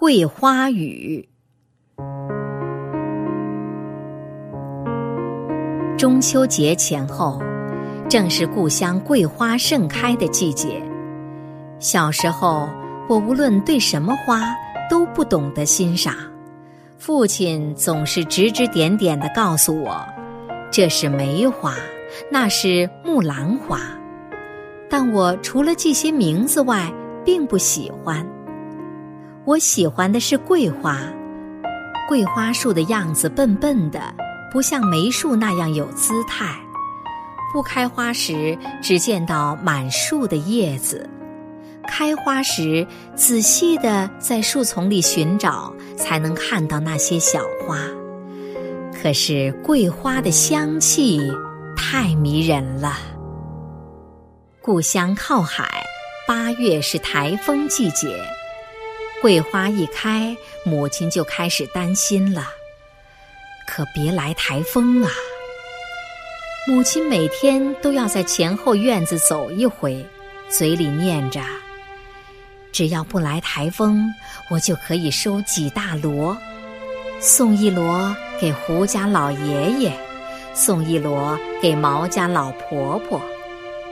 桂花雨。中秋节前后，正是故乡桂花盛开的季节。小时候，我无论对什么花都不懂得欣赏，父亲总是指指点点的告诉我：“这是梅花，那是木兰花。”但我除了这些名字外，并不喜欢。我喜欢的是桂花，桂花树的样子笨笨的，不像梅树那样有姿态。不开花时，只见到满树的叶子；开花时，仔细的在树丛里寻找，才能看到那些小花。可是桂花的香气太迷人了。故乡靠海，八月是台风季节。桂花一开，母亲就开始担心了。可别来台风啊！母亲每天都要在前后院子走一回，嘴里念着：“只要不来台风，我就可以收几大箩，送一箩给胡家老爷爷，送一箩给毛家老婆婆，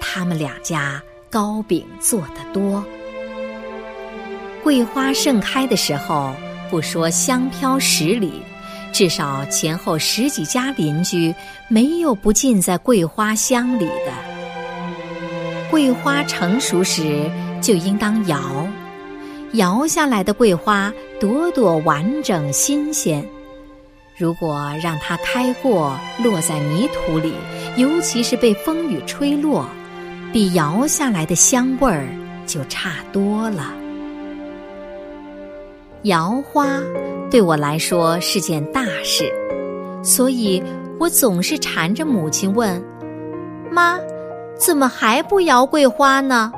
他们两家糕饼做得多。”桂花盛开的时候，不说香飘十里，至少前后十几家邻居没有不浸在桂花香里的。桂花成熟时就应当摇，摇下来的桂花朵朵完整新鲜。如果让它开过，落在泥土里，尤其是被风雨吹落，比摇下来的香味儿就差多了。摇花对我来说是件大事，所以我总是缠着母亲问：“妈，怎么还不摇桂花呢？”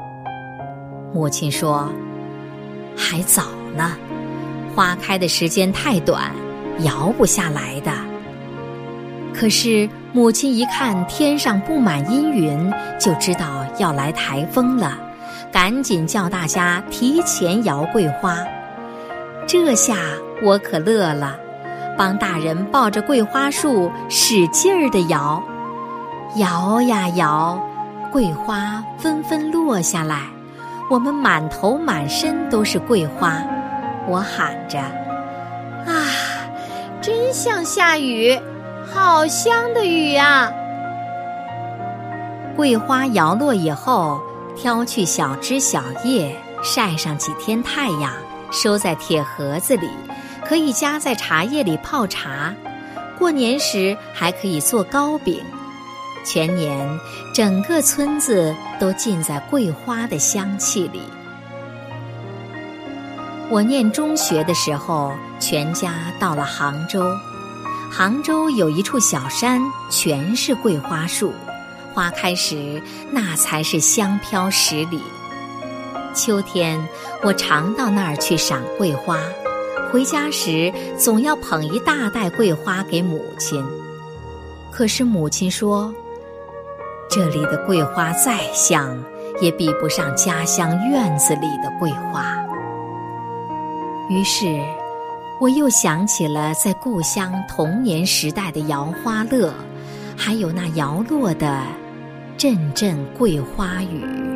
母亲说：“还早呢，花开的时间太短，摇不下来的。”可是母亲一看天上布满阴云，就知道要来台风了，赶紧叫大家提前摇桂花。这下我可乐了，帮大人抱着桂花树使劲儿地摇，摇呀摇，桂花纷纷落下来，我们满头满身都是桂花。我喊着：“啊，真像下雨，好香的雨啊！”桂花摇落以后，挑去小枝小叶，晒上几天太阳。收在铁盒子里，可以夹在茶叶里泡茶。过年时还可以做糕饼。全年，整个村子都浸在桂花的香气里。我念中学的时候，全家到了杭州。杭州有一处小山，全是桂花树，花开时那才是香飘十里。秋天，我常到那儿去赏桂花，回家时总要捧一大袋桂花给母亲。可是母亲说：“这里的桂花再香，也比不上家乡院子里的桂花。”于是，我又想起了在故乡童年时代的摇花乐，还有那摇落的阵阵桂花雨。